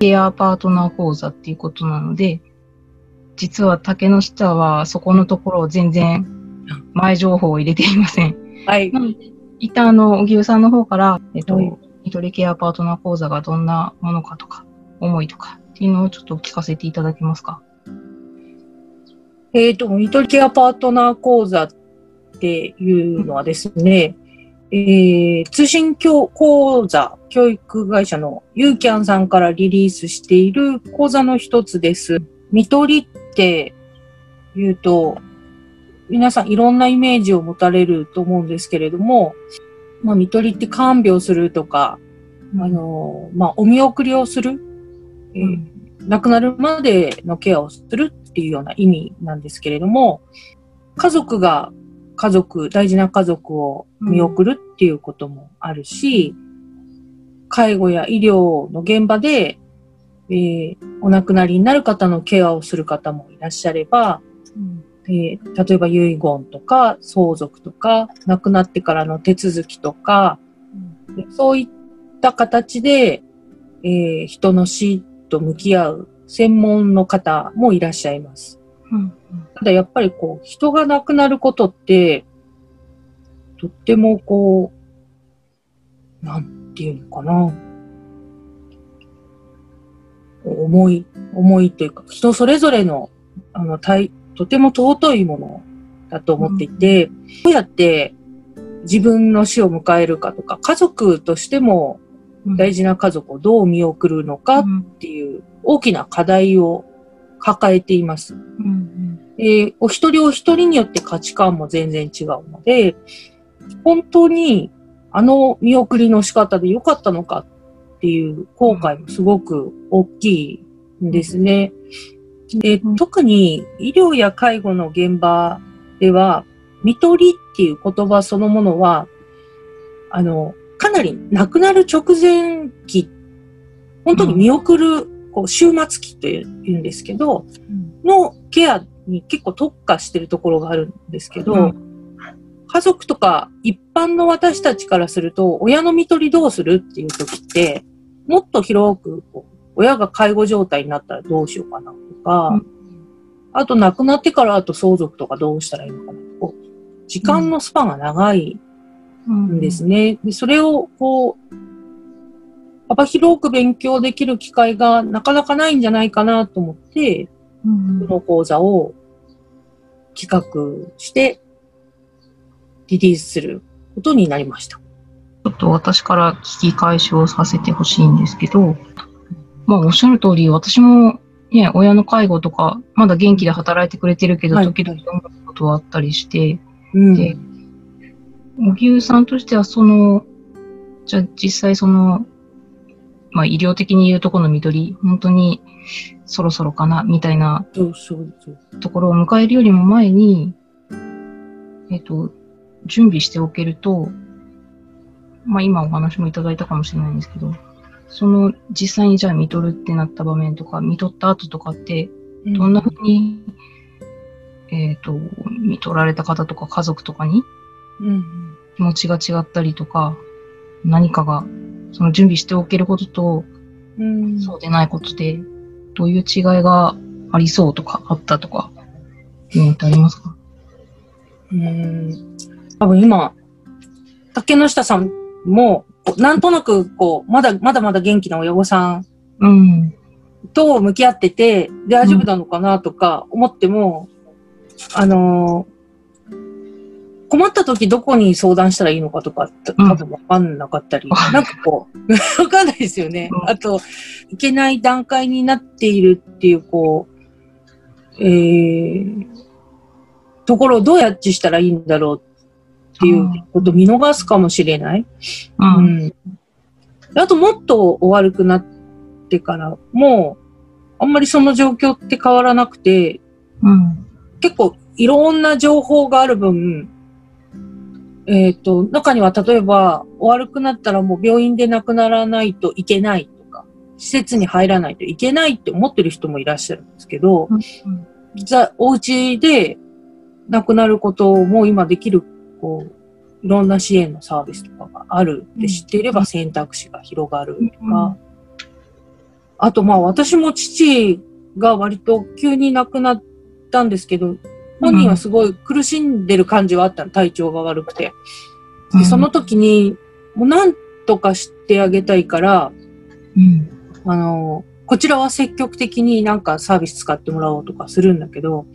ケアパートナー講座っていうことなので、実は竹の下はそこのところを全然前情報を入れていません。はい。一旦あの、荻生さんの方から、えっと、ニトリケアパートナー講座がどんなものかとか、思いとかっていうのをちょっと聞かせていただけますか？えっ、ー、と、ニトリケアパートナー講座っていうのはですね、えー、通信教講座、教育会社のユーキャンさんからリリースしている講座の一つです。見取りって言うと、皆さんいろんなイメージを持たれると思うんですけれども、まあ、見取りって看病するとか、あの、まあ、お見送りをする、えー、亡くなるまでのケアをするっていうような意味なんですけれども、家族が家族、大事な家族を見送るっていうこともあるし、介護や医療の現場で、えー、お亡くなりになる方のケアをする方もいらっしゃれば、えー、例えば遺言とか相続とか亡くなってからの手続きとか、うん、そういった形で、えー、人の死と向き合う専門の方もいらっしゃいます。うん、ただやっぱりこう人が亡くなることってとってもこうなんていうのかな。重い重いというか人それぞれのあの体とても尊いものだと思っていて、うん、どうやって自分の死を迎えるかとか、家族としても大事な家族をどう見送るのかっていう大きな課題を抱えています。うんえー、お一人お一人によって価値観も全然違うので、本当にあの見送りの仕方で良かったのかっていう後悔もすごく大きいんですね。で、特に医療や介護の現場では、見取りっていう言葉そのものは、あの、かなり亡くなる直前期、本当に見送る、こう、終末期というんですけど、のケアに結構特化してるところがあるんですけど、家族とか一般の私たちからすると、親の見取りどうするっていう時って、もっと広くこう親が介護状態になったらどうしようかなとか、うん、あと亡くなってからあと相続とかどうしたらいいのかなとか、時間のスパンが長いんですね。でそれをこう、幅広く勉強できる機会がなかなかないんじゃないかなと思って、この講座を企画してリリースすることになりました。ちょっと私から聞き返しをさせてほしいんですけど、まあ、おっしゃる通り、私もね、親の介護とか、まだ元気で働いてくれてるけど、時々思うことはあったりして、うん、で、荻生さんとしては、その、じゃあ実際その、まあ医療的に言うとこの見取り、本当にそろそろかな、みたいなところを迎えるよりも前に、えっ、と、準備しておけると、まあ今お話もいただいたかもしれないんですけど、その実際にじゃあ見とるってなった場面とか、見とった後とかって、どんな風に、うん、えっ、ー、と、見とられた方とか家族とかに、気持ちが違ったりとか、何かが、その準備しておけることと、うん、そうでないことで、どういう違いがありそうとか、あったとか、いうのってありますか？うん。多分今、竹之下さんも、なんとなく、こう、まだ、まだまだ元気な親御さん、うん、と向き合ってて、大丈夫なのかなとか思っても、うん、あのー、困った時どこに相談したらいいのかとか、多分わかんなかったり、うん、なんかこう、わかんないですよね。あと、いけない段階になっているっていう、こう、えー、ところをどうやってしたらいいんだろうっていうことを見逃すかもしれない。うん。うん、あともっと悪くなってからも、あんまりその状況って変わらなくて、うん、結構いろんな情報がある分、えっ、ー、と、中には例えば、悪くなったらもう病院で亡くならないといけないとか、施設に入らないといけないって思ってる人もいらっしゃるんですけど、うん、じゃあ、お家で亡くなることも今できるこう、いろんな支援のサービスとかがあるって知っていれば選択肢が広がるとか、あとまあ私も父が割と急に亡くなったんですけど、本人はすごい苦しんでる感じはあったの、体調が悪くて。で、その時に、もうなんとかしてあげたいから、うん。あの、こちらは積極的になんかサービス使ってもらおうとかするんだけど、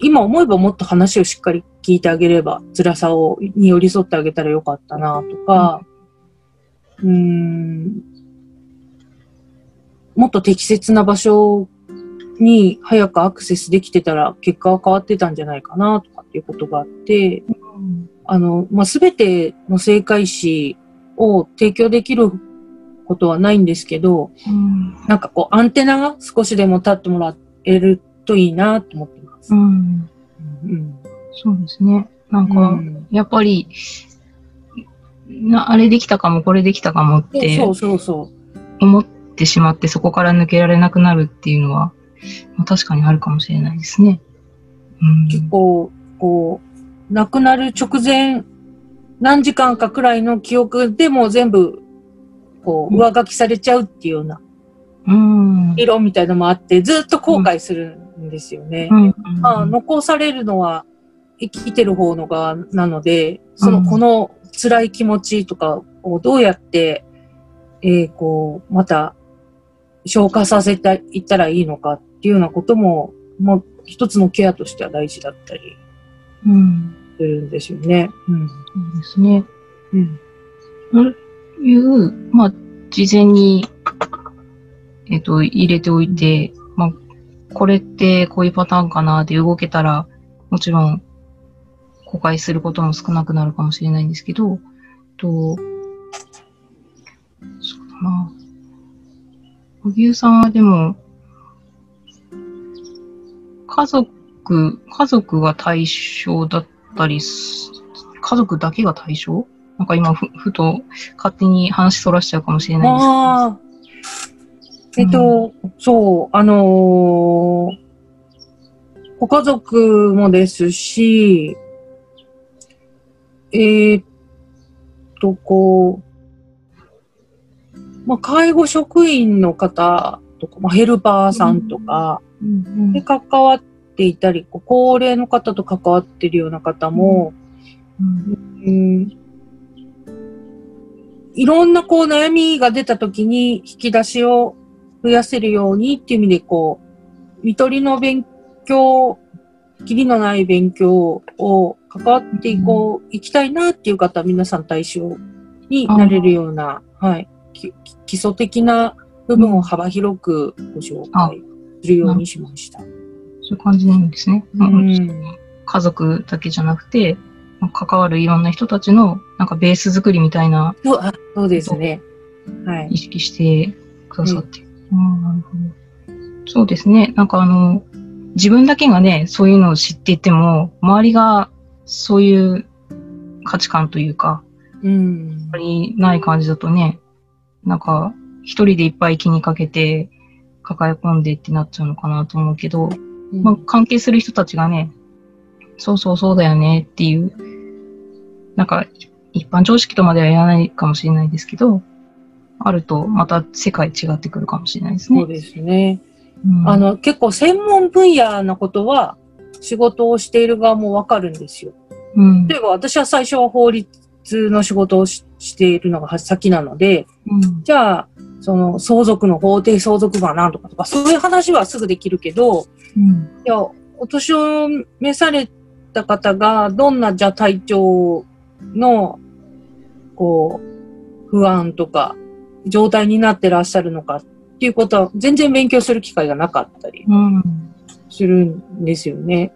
今思えばもっと話をしっかり聞いてあげれば、辛さを、に寄り添ってあげたらよかったなとか、うーん、もっと適切な場所に早くアクセスできてたら結果は変わってたんじゃないかなとかっていうことがあって、あの、まあ、すべての正解詞を提供できることはないんですけど、うん。なんかこう、アンテナが少しでも立ってもらえるといいなと思ってます。うん。うん。そうですね。なんか、うんやっぱり、な、あれできたかも、これできたかもってそうそうそ思ってしまって、そこから抜けられなくなるっていうのは、まあ、確かにあるかもしれないですね。うん。う。結構、こう、亡くなる直前、何時間かくらいの記憶でも全部、こう、うん上書きされちゃうっていうようなうん。理論みたいなのもあって、ずっと後悔するんですよね。うん。まあ、残されるのは生きてる方の側なので、その、うんこの辛い気持ちとかをどうやって、えーこう、また消化させていったらいいのかっていうようなことも、もう一つのケアとしては大事だったりうん。するんですよね。うん。そうですね。うん。そういう、まあ、事前に、えっと、入れておいて、まあ、これってこういうパターンかなって動けたら、もちろん、誤解することも少なくなるかもしれないん。ですけど、と、そうだな。小牛さん。はでも、家族、家族が対象だったりす、家族だけが対象？なんか今ふ、ふと勝手に話そらしちゃうかもしれないんです。ああ。えっと、そう、あのーご家族もですし、えーっと、こう、まあ、介護職員の方とか、まあ、ヘルパーさんとか、けど、うんで関わっていたり、高齢の方と関わってるような方も、うん。うん。いろんなこう悩みが出た時に引き出しを増やせるようにっていう意味でこう、見取りの勉強、きりのない勉強を関わっていこう、いきたいなっていう方は皆さん対象になれるような、はい、き基礎的な部分を幅広くご紹介するようにしました。そういう感じなんですね。ううんん家族だけじゃなくて、まあ関わるいろんな人たちの、なんかベース作りみたいなそうあそうですね。はい。意識してくださって。そうですね。なんかあの、自分だけがね、そういうのを知っていても、周りがそういう価値観というか、うんあ。まりない感じだとね、なんか、一人でいっぱい気にかけて、抱え込んでってなっちゃうのかなと思うけど、まあ、関係する人たちがね、そうそうそうだよねっていう、なんか、一般常識とまでは言わないかもしれないですけど、あるとまた世界違ってくるかもしれないですね。そうですね。うんあ、の、結構専門分野のことは、仕事をしている側もわかるんですよ。うん。例えば私は最初は法律の仕事をししているのが先なので、うん。じゃあ、その相続の法定相続部は何とかとか、そういう話はすぐできるけど、うん。いや、お年を召された方が、どんな、じゃあ体調の、こう、不安とか、状態になってらっしゃるのかっていうことは、全然勉強する機会がなかったりうん。するんですよね。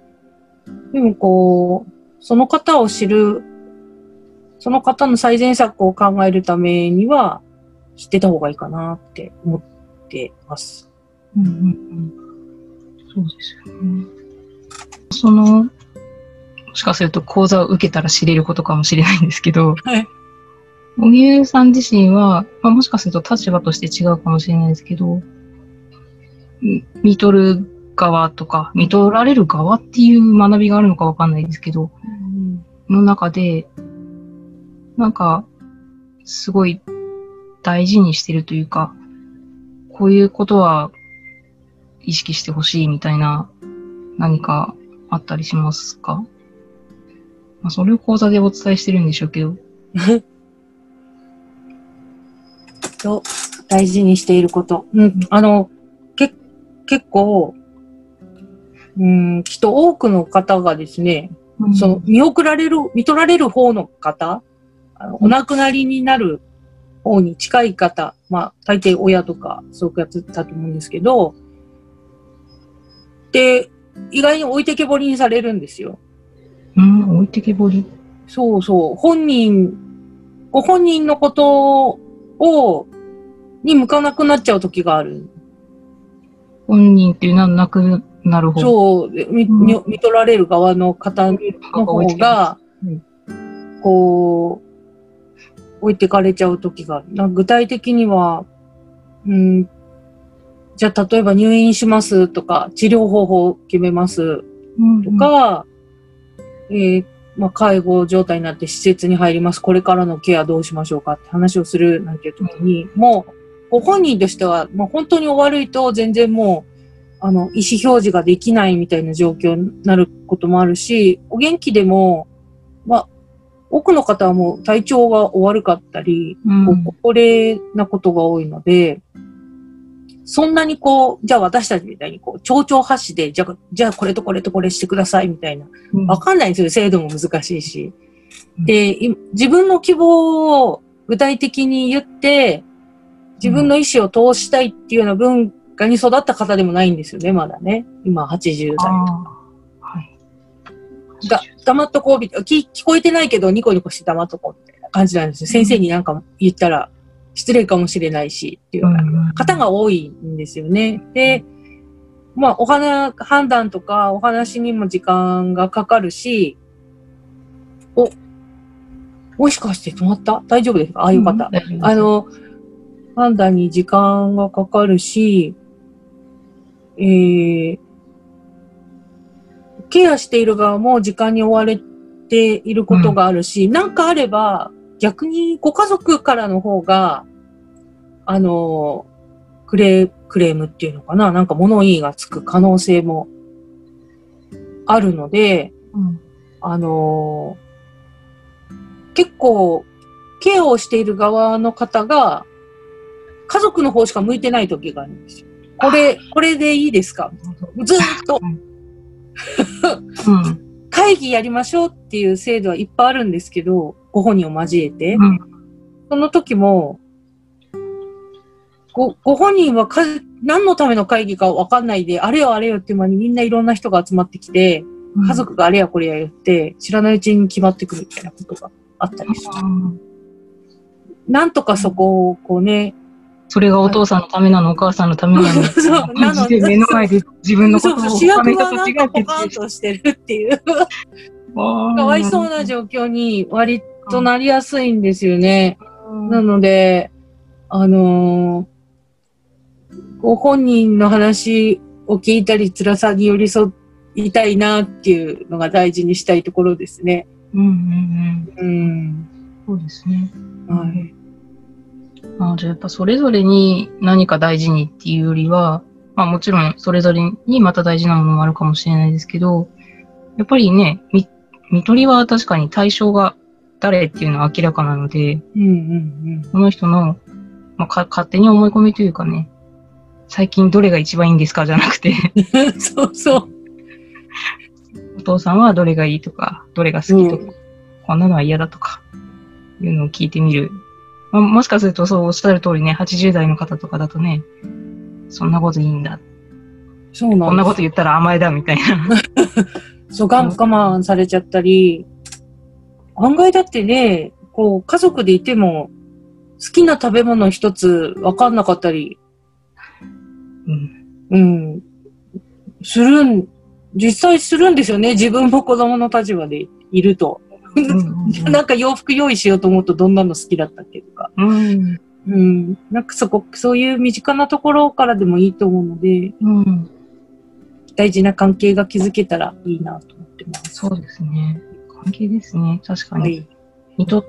でもこう、その方を知る、その方の最善策を考えるためには、知ってた方がいいかなって思ってます。うん。うん。そうですよね。その、もしかすると講座を受けたら知れることかもしれないんですけど、はい。小木さん自身は、まあ、もしかすると立場として違うかもしれないですけど、み見取る側とか、見取られる側っていう学びがあるのかわかんないですけど、の中で、なんか、すごい大事にしてるというか、こういうことは意識してほしいみたいな何かあったりしますか？まあ、それを講座でお伝えしてるんでしょうけど。と、大事にしていること。うん、あの、け、結構、うん、きっと多くの方がですね、その、見送られる、見取られる方の方、あのお亡くなりになる方に近い方、まあ、大抵親とか、そういうやつだと思うんですけど、で、意外に置いてけぼりにされるんですよ。うん、置いてけぼり。そうそう。本人、ご本人のことを、に向かなくなっちゃう時がある。本人っていうのはなくなる方。そう、で見うん見見取られる側の方の方がうん、こう、置いてかれちゃう時が具体的には、うん、じゃあ例えば入院しますとか、治療方法を決めます。うんとか、えーまあ、介護状態になって施設に入ります。これからのケアどうしましょうかって話をするなんていう時に、もう、ご本人としては、もう本当にお悪いと全然もう、あの、意思表示ができないみたいな状況になることもあるし、お元気でも、まあ、多くの方はもう体調がお悪かったり、うん高齢なことが多いので、そんなにこう、じゃあ私たちみたいにこう、蝶々発しで、じゃあ、じゃあこれとこれとこれしてくださいみたいな。うんわかんないんですよ。制度も難しいしう。んで、い自分の希望を具体的に言って、自分の意思を通したいっていうような文化に育った方でもないんですよね、まだね。今80代。はい。が、黙っとこうみたいな、聞聞こえてないけどニコニコして黙っとこうみたいな感じなんですよ。先生になんか言ったら失礼かもしれないし、っていうような方が多いんですよね。で、まあ、お花、判断とかお話にも時間がかかるし、お、もしかして止まった？大丈夫ですか？あ、よかった。大丈夫ですあ、の、判断に時間がかかるし、えー、ケアしている側も時間に追われていることがあるし、なんかあれば、逆にご家族からの方が、あの、クレクレームっていうのかななんか物言いがつく可能性もあるので、うん。あの結構、ケアをしている側の方が、家族の方しか向いてない時があるんですよ。これ、これでいいですか？ずーっとうん。会議やりましょうっていう制度はいっぱいあるんですけど、ご本人を交えて。うん。その時も、ご、ご本人はか何のための会議かわかんないで、あれよあれよっていう間にみんないろんな人が集まってきて、家族があれやこれや言って、知らないうちに決まってくるみたいなことがあったりする。うんなんとかそこをこうね、それがお父さんのためなの、お母さんのためなの。そうなので目の前で自分のことを主役がなんかポカンとしてるっていう、かかわいそうな状況に割となりやすいんですよね。なので、あのーご本人の話を聞いたり、辛さに寄り添いたいなっていうのが大事にしたいところですね。うんうんうん。うん。そうですね。はい。あじゃあやっぱそれぞれに何か大事にっていうよりは、まあもちろんそれぞれにまた大事なものもあるかもしれないですけど、やっぱりね、み、見取りは確かに対象が誰っていうのは明らかなので、うんうんその人の、まあ、か勝手に思い込みというかね、最近どれが一番いいんですかじゃなくて、うん。そうそう。お父さんはどれがいいとか、どれが好きとか、こんなのは嫌だとか、いうのを聞いてみる。まあ、もしかするとそうおっしゃる通りね、80代の方とかだとね、そんなこといいんだ。そうなんこんなこと言ったら甘えだみたいな。そう、我我慢されちゃったり、案外だってね、こう、家族でいても、好きな食べ物一つ分かんなかったり、うん。うん、するん、実際するんですよね。自分も子供の立場でいると。なんか洋服用意しようと思うとどんなの好きだったっけとか。うん。うん。なんかそこ、そういう身近なところからでもいいと思うので、うん。大事な関係が築けたらいいなと思ってます。そうですね。関係ですね。確かに。はい。見とっ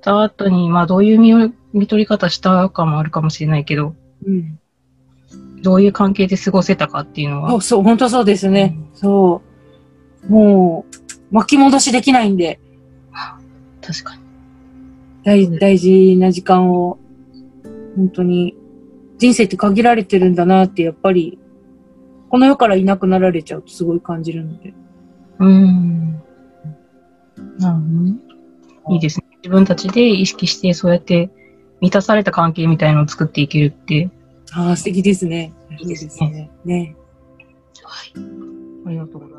た後に、まあどういう見見取り方したかもあるかもしれないけど、うん。どういう関係で過ごせたかっていうのは。そう、そう、本当そうですね。そう。もう、巻き戻しできないんで、確かに。大大事な時間を、本当に、人生って限られてるんだなって、やっぱり、この世からいなくなられちゃうとすごい感じるので。うーん。なるほどね。いいですね。自分たちで意識して、そうやって満たされた関係みたいのを作っていけるって。ああ、素敵ですね。いいですねね。ね。はい。ありがとう。